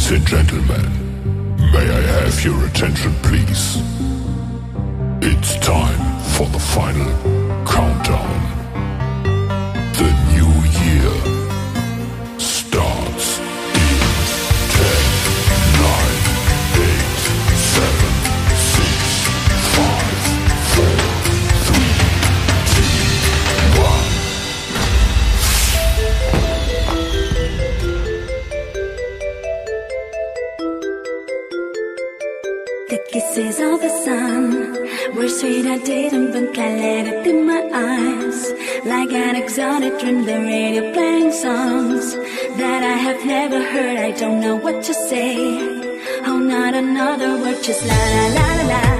Ladies and gentlemen, may I have your attention, please? It's time for the final countdown. I didn't blink. I let it in my eyes. Like an exotic dream, the radio playing songs that I have never heard. I don't know what to say. Oh, not another word, just la la la la la.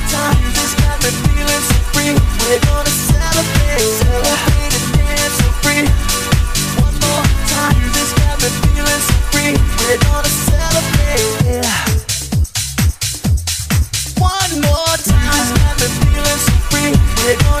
One more time, got me feeling so free.